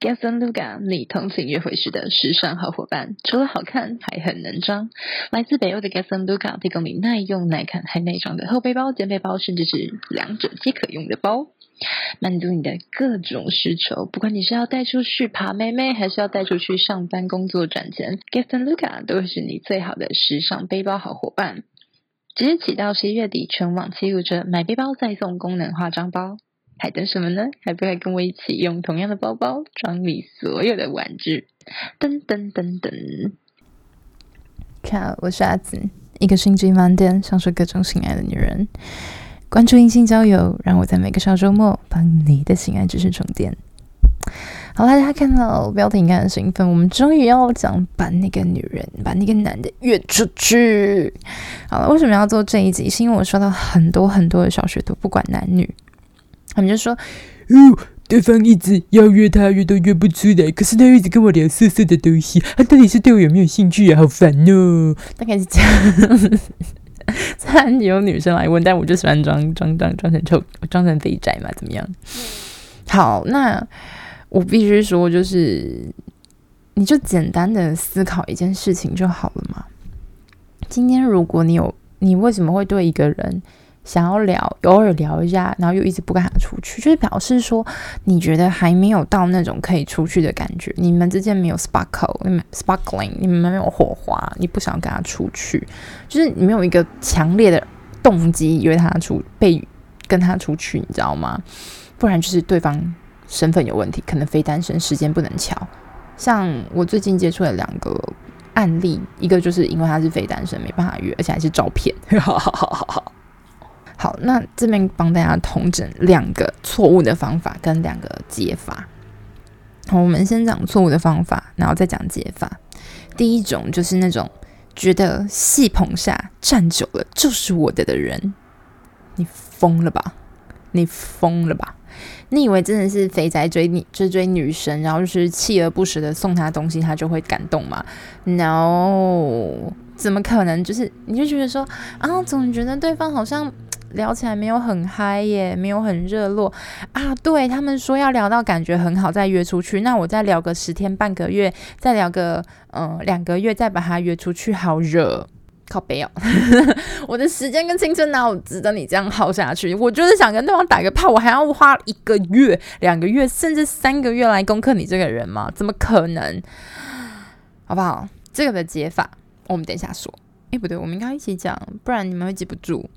Guess and Luka，你通勤约会时的时尚好伙伴，除了好看，还很能装。来自北欧的 Guess and Luka 提供你耐用、耐看、还耐装的后背包、肩背包，甚至是两者皆可用的包，满足你的各种需求。不管你是要带出去爬妹妹，还是要带出去上班、工作赚钱，Guess and Luka 都会是你最好的时尚背包好伙伴。即日起到十一月底，全网七五折，买背包再送功能化妆包。还等什么呢？还不快跟我一起用同样的包包装你所有的玩具？噔噔噔噔！看，我是阿紫，一个心机满点、享受各种性爱的女人。关注异性交友，让我在每个小周末帮你的性爱知识充电。好了，大家看到标题应该很兴奋，我们终于要讲把那个女人、把那个男的约出去。好了，为什么要做这一集？是因为我收到很多很多的小学徒，不管男女。他们就说：“哦，对方一直要约他，约都约不出来。可是他又一直跟我聊色色的东西，他到底是对我有没有兴趣啊？好烦哦！”大概是这样。虽然有女生来问，但我就喜欢装装装装成臭，装成肥宅嘛，怎么样？好，那我必须说，就是你就简单的思考一件事情就好了嘛。今天如果你有，你为什么会对一个人？想要聊，偶尔聊一下，然后又一直不跟他出去，就是表示说你觉得还没有到那种可以出去的感觉，你们之间没有 sparkle，你们 sparkling，你们没有火花，你不想跟他出去，就是你没有一个强烈的动机约他出，被跟他出去，你知道吗？不然就是对方身份有问题，可能非单身，时间不能巧。像我最近接触的两个案例，一个就是因为他是非单身，没办法约，而且还是照骗。好，那这边帮大家统整两个错误的方法跟两个解法。好，我们先讲错误的方法，然后再讲解法。第一种就是那种觉得戏棚下站久了就是我的的人，你疯了吧？你疯了吧？你以为真的是肥宅追你追追女神，然后就是锲而不舍的送她东西，她就会感动吗？No，怎么可能？就是你就觉得说啊，总觉得对方好像。聊起来没有很嗨耶，没有很热络啊。对，他们说要聊到感觉很好再约出去，那我再聊个十天半个月，再聊个嗯两个月，再把他约出去，好热，靠北哦。我的时间跟青春哪有值得你这样耗下去？我就是想跟对方打个炮，我还要花一个月、两个月，甚至三个月来攻克你这个人吗？怎么可能？好不好？这个的解法我们等一下说。诶，不对，我们应该一起讲，不然你们会记不住。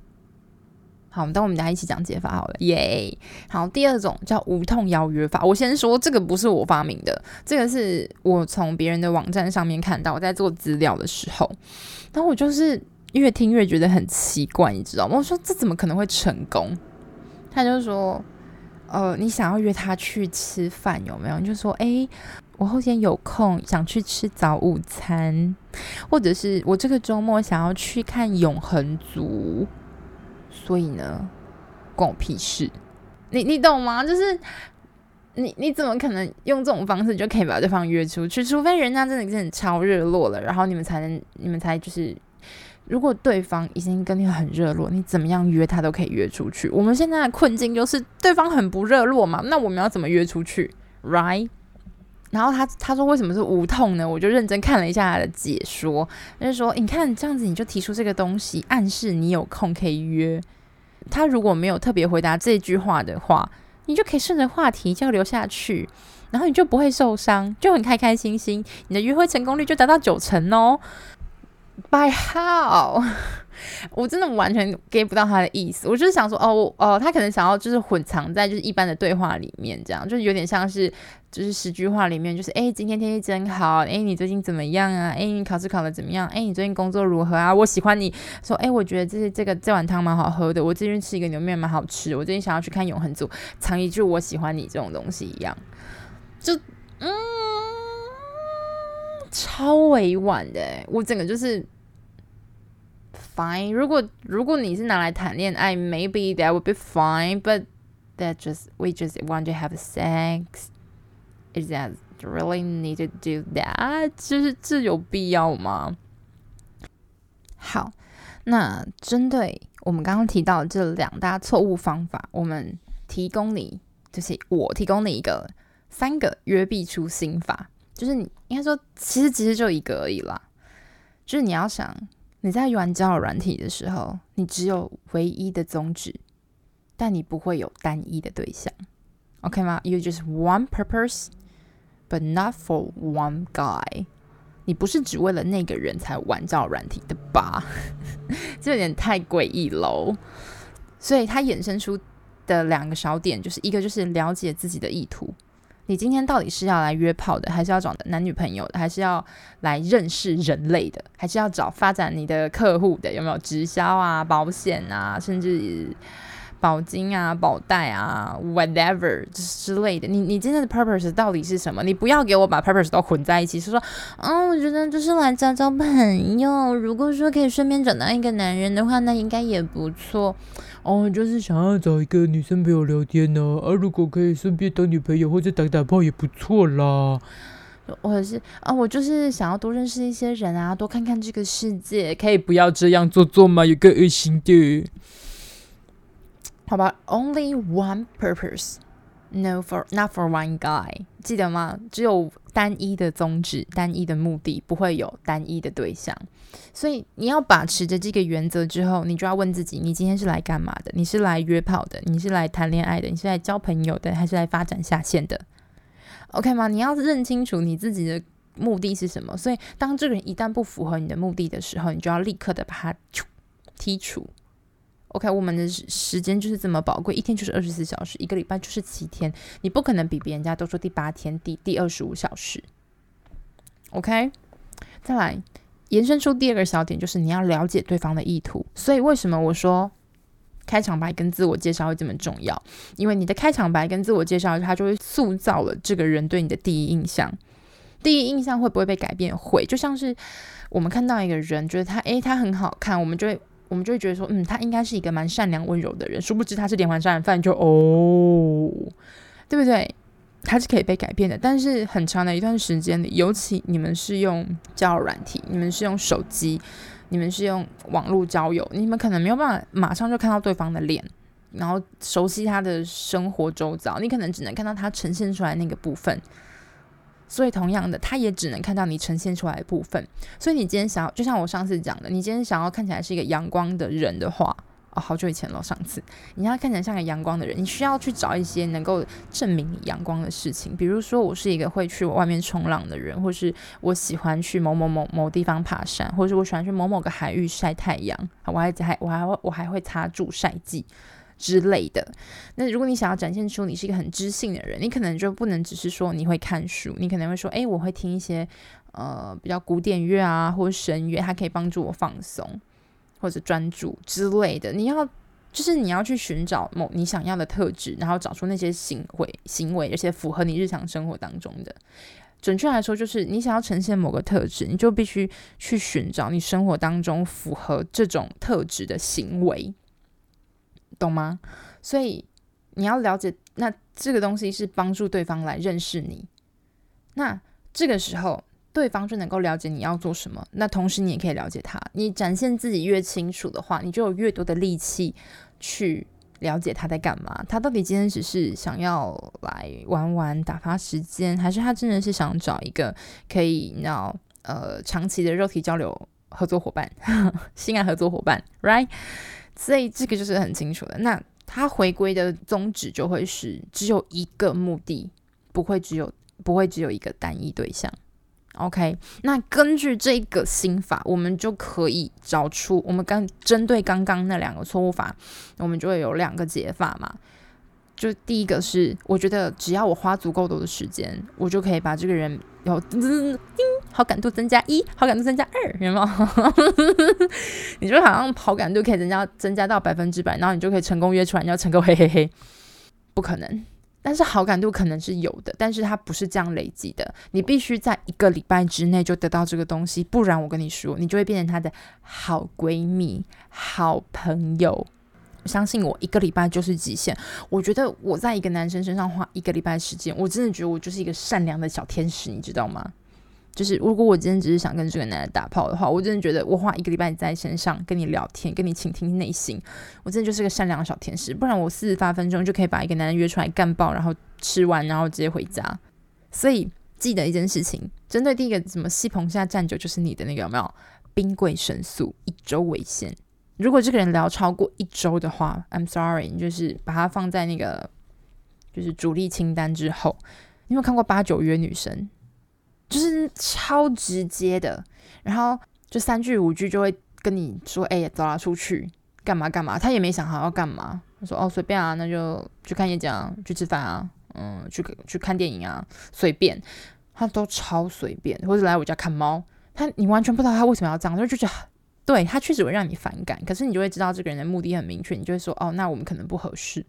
好，等我们大家一起讲解法好了，耶、好，第二种叫无痛邀约法。我先说，这个不是我发明的，这个是我从别人的网站上面看到，我在做资料的时候，然后我就是越听越觉得很奇怪，你知道吗？我说这怎么可能会成功？他就说，呃，你想要约他去吃饭有没有？你就说，诶，我后天有空，想去吃早午餐，或者是我这个周末想要去看永恒族。所以呢，关我屁事！你你懂吗？就是你你怎么可能用这种方式就可以把对方约出去？除非人家真的真的超热络了，然后你们才能你们才就是，如果对方已经跟你很热络，你怎么样约他都可以约出去。我们现在的困境就是对方很不热络嘛，那我们要怎么约出去？Right？然后他他说为什么是无痛呢？我就认真看了一下他的解说，他就说你看这样子你就提出这个东西，暗示你有空可以约。他如果没有特别回答这句话的话，你就可以顺着话题交流下去，然后你就不会受伤，就很开开心心，你的约会成功率就达到九成哦。By how？我真的完全 get 不到他的意思。我就是想说，哦哦，他可能想要就是混藏在就是一般的对话里面，这样就是有点像是就是十句话里面，就是哎，今天天气真好，哎，你最近怎么样啊？哎，你考试考得怎么样？哎，你最近工作如何啊？我喜欢你说，哎，我觉得这是这个这碗汤蛮好喝的，我最近吃一个牛面蛮好吃，我最近想要去看永恒族，藏一句我喜欢你这种东西一样，就嗯，超委婉的，我整个就是。Fine，如果如果你是拿来谈恋爱，maybe that would be fine，but that just we just want to have sex. Is that really need to do that？就是这有必要吗？好，那针对我们刚刚提到的这两大错误方法，我们提供你，就是我提供你一个三个约必出心法，就是你应该说，其实其实就一个而已啦，就是你要想。你在玩交友软体的时候，你只有唯一的宗旨，但你不会有单一的对象，OK 吗？You just one purpose, but not for one guy。你不是只为了那个人才玩交友软体的吧？这有点太诡异喽。所以它衍生出的两个小点，就是一个就是了解自己的意图。你今天到底是要来约炮的，还是要找男女朋友的，还是要来认识人类的，还是要找发展你的客户的？有没有直销啊、保险啊，甚至保金啊、保贷啊，whatever 之类的？你你今天的 purpose 到底是什么？你不要给我把 purpose 都混在一起，是说，嗯、哦，我觉得就是来交交朋友。如果说可以顺便找到一个男人的话，那应该也不错。哦，就是想要找一个女生朋友聊天呢，啊，如果可以顺便当女朋友或者打打炮也不错啦。或者是啊，我就是想要多认识一些人啊，多看看这个世界，可以不要这样做做吗？有个恶心的，好吧？Only one purpose. No, for not for one guy，记得吗？只有单一的宗旨、单一的目的，不会有单一的对象。所以你要把持着这个原则之后，你就要问自己：你今天是来干嘛的？你是来约炮的？你是来谈恋爱的？你是来交朋友的？还是来发展下线的？OK 吗？你要认清楚你自己的目的是什么。所以，当这个人一旦不符合你的目的的时候，你就要立刻的把他剔除。OK，我们的时间就是这么宝贵，一天就是二十四小时，一个礼拜就是七天，你不可能比别人家都说第八天、第第二十五小时。OK，再来延伸出第二个小点，就是你要了解对方的意图。所以为什么我说开场白跟自我介绍会这么重要？因为你的开场白跟自我介绍，它就会塑造了这个人对你的第一印象。第一印象会不会被改变？会，就像是我们看到一个人，觉得他诶，他很好看，我们就会。我们就会觉得说，嗯，他应该是一个蛮善良温柔的人，殊不知他是连环杀人犯，就哦，对不对？他是可以被改变的，但是很长的一段时间里，尤其你们是用交友软体，你们是用手机，你们是用网络交友，你们可能没有办法马上就看到对方的脸，然后熟悉他的生活周遭，你可能只能看到他呈现出来那个部分。所以，同样的，他也只能看到你呈现出来的部分。所以，你今天想要，就像我上次讲的，你今天想要看起来是一个阳光的人的话，哦，好久以前了，上次你要看起来像个阳光的人，你需要去找一些能够证明你阳光的事情。比如说，我是一个会去外面冲浪的人，或是我喜欢去某某某某地方爬山，或是我喜欢去某某个海域晒太阳。我还还我还我还会擦助晒剂。之类的。那如果你想要展现出你是一个很知性的人，你可能就不能只是说你会看书，你可能会说，诶，我会听一些呃比较古典乐啊，或者神乐，它可以帮助我放松或者专注之类的。你要就是你要去寻找某你想要的特质，然后找出那些行为行为，而且符合你日常生活当中的。准确来说，就是你想要呈现某个特质，你就必须去寻找你生活当中符合这种特质的行为。懂吗？所以你要了解，那这个东西是帮助对方来认识你。那这个时候，对方就能够了解你要做什么。那同时，你也可以了解他。你展现自己越清楚的话，你就有越多的力气去了解他在干嘛。他到底今天只是想要来玩玩、打发时间，还是他真的是想找一个可以要呃长期的肉体交流合作伙伴、性爱合作伙伴，right？所以这个就是很清楚的。那他回归的宗旨就会是只有一个目的，不会只有不会只有一个单一对象。OK，那根据这个心法，我们就可以找出我们刚针对刚刚那两个错误法，我们就会有两个解法嘛。就第一个是，我觉得只要我花足够多的时间，我就可以把这个人有叮叮好感度增加一，好感度增加二，有没有？你就好像好感度可以增加增加到百分之百，然后你就可以成功约出来，你要成功嘿嘿嘿，不可能。但是好感度可能是有的，但是它不是这样累积的。你必须在一个礼拜之内就得到这个东西，不然我跟你说，你就会变成他的好闺蜜、好朋友。相信我，一个礼拜就是极限。我觉得我在一个男生身上花一个礼拜时间，我真的觉得我就是一个善良的小天使，你知道吗？就是如果我今天只是想跟这个男的打炮的话，我真的觉得我花一个礼拜在身上跟你聊天，跟你倾听内心，我真的就是个善良的小天使。不然我四十八分钟就可以把一个男人约出来干爆，然后吃完，然后直接回家。所以记得一件事情，针对第一个什么戏棚下站久就是你的那个有没有兵贵神速，一周为限。如果这个人聊超过一周的话，I'm sorry，你就是把它放在那个就是主力清单之后。你有没有看过八九约女生？就是超直接的，然后就三句五句就会跟你说：“哎、欸，走啦，出去干嘛干嘛。”他也没想好要干嘛，他说：“哦，随便啊，那就去看演讲，去吃饭啊，嗯，去去看电影啊，随便。”他都超随便，或者来我家看猫，他你完全不知道他为什么要这样，就觉得对他确实会让你反感，可是你就会知道这个人的目的很明确，你就会说：“哦，那我们可能不合适。”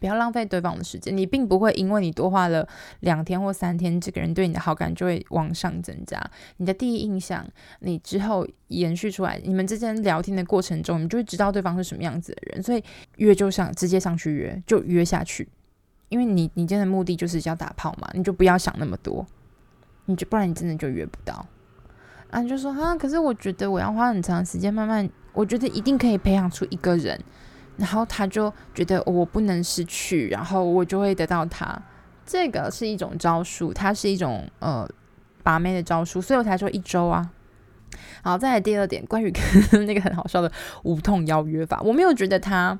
不要浪费对方的时间，你并不会因为你多花了两天或三天，这个人对你的好感就会往上增加。你的第一印象，你之后延续出来，你们之间聊天的过程中，你就会知道对方是什么样子的人。所以约就上直接上去约，就约下去，因为你你今天的目的就是要打炮嘛，你就不要想那么多，你就不然你真的就约不到。啊，就说啊，可是我觉得我要花很长时间慢慢，我觉得一定可以培养出一个人。然后他就觉得我不能失去，然后我就会得到他。这个是一种招数，它是一种呃把妹的招数，所以我才说一周啊。好，再来第二点，关于跟 那个很好笑的无痛邀约法，我没有觉得他，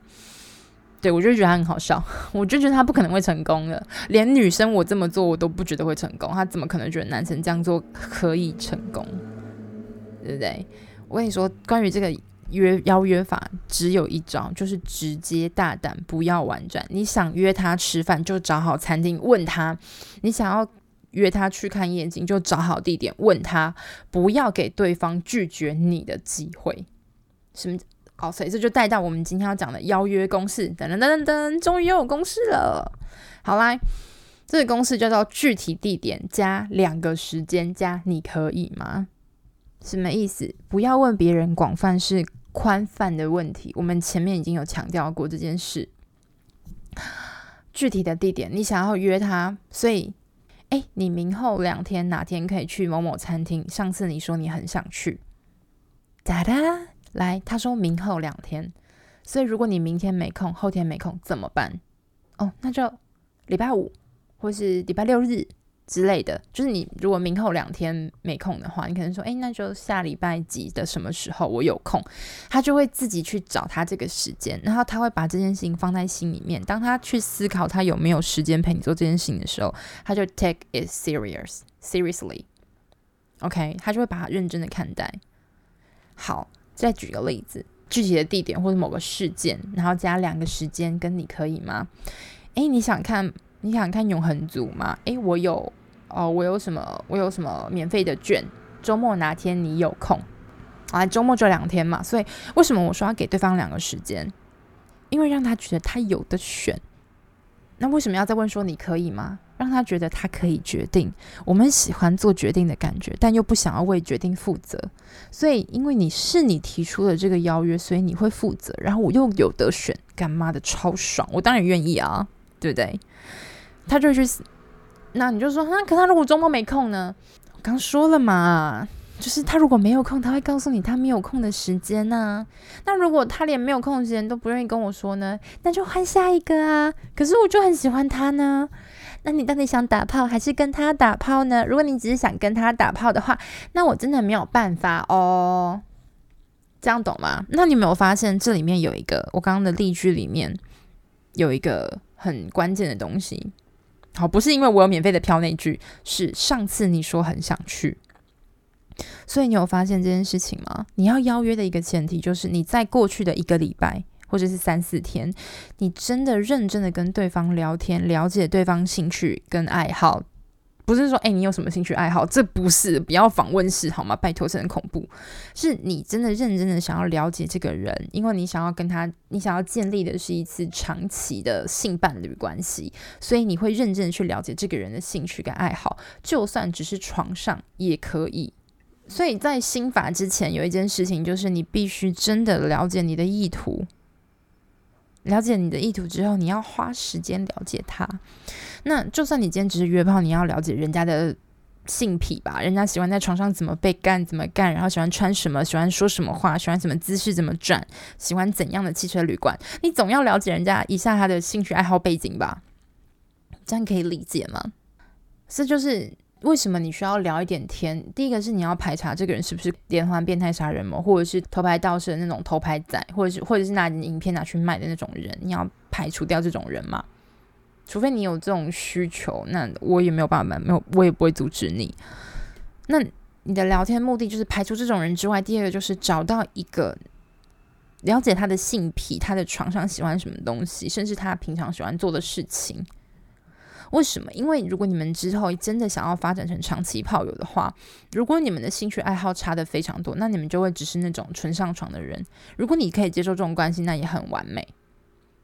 对，我就觉得他很好笑，我就觉得他不可能会成功的。连女生我这么做，我都不觉得会成功，他怎么可能觉得男生这样做可以成功？对不对？我跟你说，关于这个。约邀约法只有一招，就是直接大胆，不要婉转。你想约他吃饭，就找好餐厅问他；你想要约他去看夜景，就找好地点问他。不要给对方拒绝你的机会。什么？好，所以这就带到我们今天要讲的邀约公式。噔噔噔噔噔，终于又有公式了。好啦，这个公式叫做具体地点加两个时间加你可以吗？什么意思？不要问别人广泛是。宽泛的问题，我们前面已经有强调过这件事。具体的地点，你想要约他，所以，哎，你明后两天哪天可以去某某餐厅？上次你说你很想去，哒哒，来，他说明后两天，所以如果你明天没空，后天没空怎么办？哦，那就礼拜五或是礼拜六日。之类的，就是你如果明后两天没空的话，你可能说，哎，那就下礼拜几的什么时候我有空，他就会自己去找他这个时间，然后他会把这件事情放在心里面。当他去思考他有没有时间陪你做这件事情的时候，他就 take it serious seriously，OK，他就会把它认真的看待。好，再举个例子，具体的地点或者某个事件，然后加两个时间，跟你可以吗？哎，你想看你想看永恒族吗？哎，我有。哦，我有什么？我有什么免费的券？周末哪天你有空？啊，周末就两天嘛。所以为什么我说要给对方两个时间？因为让他觉得他有的选。那为什么要再问说你可以吗？让他觉得他可以决定。我们喜欢做决定的感觉，但又不想要为决定负责。所以因为你是你提出的这个邀约，所以你会负责。然后我又有得选，干妈的超爽！我当然愿意啊，对不对？他就去。那你就说，那可他如果周末没空呢？我刚说了嘛，就是他如果没有空，他会告诉你他没有空的时间呢。那如果他连没有空的时间都不愿意跟我说呢，那就换下一个啊。可是我就很喜欢他呢。那你到底想打炮还是跟他打炮呢？如果你只是想跟他打炮的话，那我真的没有办法哦。这样懂吗？那你有没有发现这里面有一个我刚刚的例句里面有一个很关键的东西？好，不是因为我有免费的票那句，是上次你说很想去，所以你有发现这件事情吗？你要邀约的一个前提就是你在过去的一个礼拜或者是三四天，你真的认真的跟对方聊天，了解对方兴趣跟爱好。不是说，哎、你有什么兴趣爱好？这不是，不要访问式好吗？拜托，这很恐怖。是你真的认真的想要了解这个人，因为你想要跟他，你想要建立的是一次长期的性伴侣关系，所以你会认真的去了解这个人的兴趣跟爱好，就算只是床上也可以。所以在心法之前，有一件事情就是你必须真的了解你的意图。了解你的意图之后，你要花时间了解他。那就算你今天只是约炮，你要了解人家的性癖吧，人家喜欢在床上怎么被干，怎么干，然后喜欢穿什么，喜欢说什么话，喜欢什么姿势，怎么转，喜欢怎样的汽车旅馆，你总要了解人家一下他的兴趣爱好背景吧？这样可以理解吗？这就是。为什么你需要聊一点天？第一个是你要排查这个人是不是连环变态杀人魔，或者是偷拍盗摄的那种偷拍仔，或者是或者是拿你影片拿去卖的那种人，你要排除掉这种人嘛？除非你有这种需求，那我也没有办法，没有我也不会阻止你。那你的聊天目的就是排除这种人之外，第二个就是找到一个了解他的性癖，他的床上喜欢什么东西，甚至他平常喜欢做的事情。为什么？因为如果你们之后真的想要发展成长期炮友的话，如果你们的兴趣爱好差得非常多，那你们就会只是那种纯上床的人。如果你可以接受这种关系，那也很完美。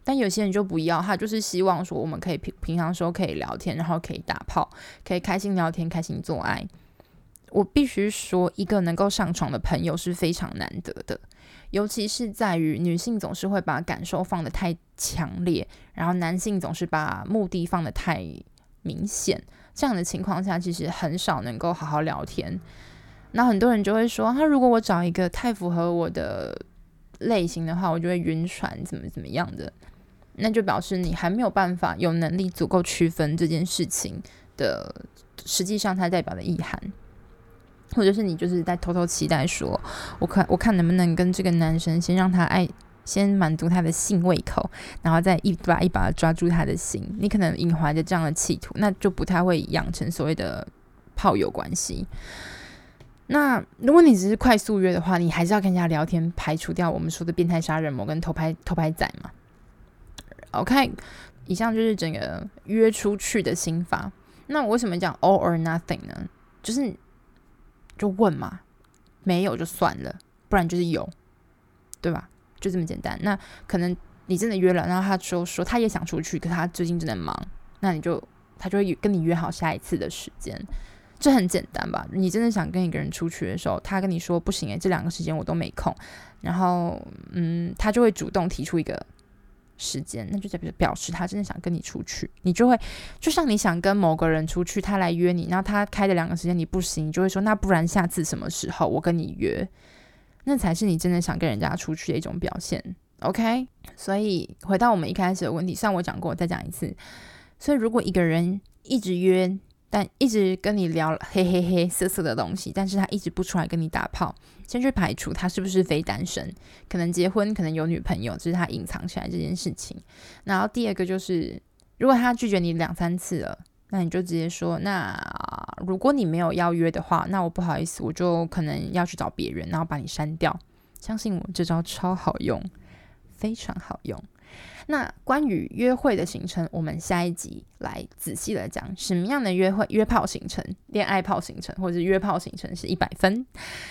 但有些人就不要，他就是希望说我们可以平平常时候可以聊天，然后可以打炮，可以开心聊天，开心做爱。我必须说，一个能够上床的朋友是非常难得的，尤其是在于女性总是会把感受放得太强烈，然后男性总是把目的放得太明显。这样的情况下，其实很少能够好好聊天。那很多人就会说，他如果我找一个太符合我的类型的话，我就会晕船，怎么怎么样的，那就表示你还没有办法有能力足够区分这件事情的实际上它代表的意涵。或者是你就是在偷偷期待说，我看我看能不能跟这个男生先让他爱，先满足他的性胃口，然后再一把一把抓住他的心。你可能隐怀着这样的企图，那就不太会养成所谓的炮友关系。那如果你只是快速约的话，你还是要跟人家聊天，排除掉我们说的变态杀人魔跟偷拍偷拍仔嘛。OK，以上就是整个约出去的心法。那我为什么讲 all or nothing 呢？就是。就问嘛，没有就算了，不然就是有，对吧？就这么简单。那可能你真的约了，然后他就说他也想出去，可他最近真的忙，那你就他就会跟你约好下一次的时间，这很简单吧？你真的想跟一个人出去的时候，他跟你说不行诶，这两个时间我都没空，然后嗯，他就会主动提出一个。时间，那就代表表示他真的想跟你出去，你就会就像你想跟某个人出去，他来约你，然后他开的两个时间你不行，你就会说那不然下次什么时候我跟你约，那才是你真的想跟人家出去的一种表现。OK，所以回到我们一开始的问题，像我讲过，再讲一次，所以如果一个人一直约。但一直跟你聊嘿嘿嘿色色的东西，但是他一直不出来跟你打炮，先去排除他是不是非单身，可能结婚，可能有女朋友，这是他隐藏起来这件事情。然后第二个就是，如果他拒绝你两三次了，那你就直接说，那如果你没有邀约的话，那我不好意思，我就可能要去找别人，然后把你删掉。相信我，这招超好用，非常好用。那关于约会的行程，我们下一集来仔细的讲什么样的约会、约炮行程、恋爱炮行程，或者是约炮行程是一百分。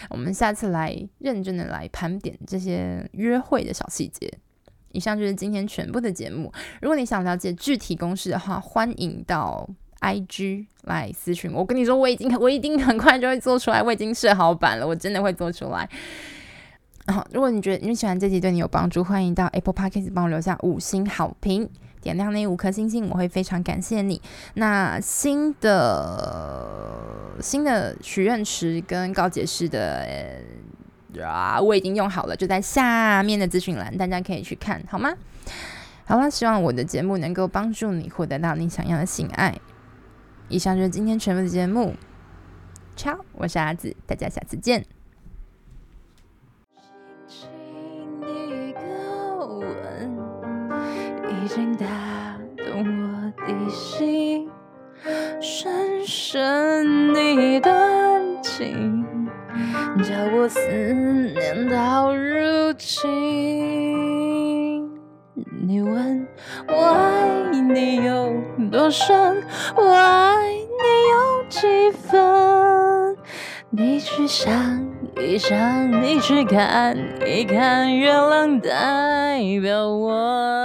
我们下次来认真的来盘点这些约会的小细节。以上就是今天全部的节目。如果你想了解具体公式的话，欢迎到 IG 来私讯我。我跟你说，我已经我一定很快就会做出来，我已经设好版了，我真的会做出来。好，如果你觉得你喜欢这集对你有帮助，欢迎到 Apple Podcast 帮我留下五星好评，点亮那五颗星星，我会非常感谢你。那新的新的许愿池跟告解室的啊，我已经用好了，就在下面的资讯栏，大家可以去看，好吗？好了，希望我的节目能够帮助你获得到你想要的性爱。以上就是今天全部的节目，Ciao，我是阿紫，大家下次见。已经打动我的心，深深的断情，叫我思念到如今。你问我爱你有多深，我爱你有几分？你去想一想，你去看一看，月亮代表我。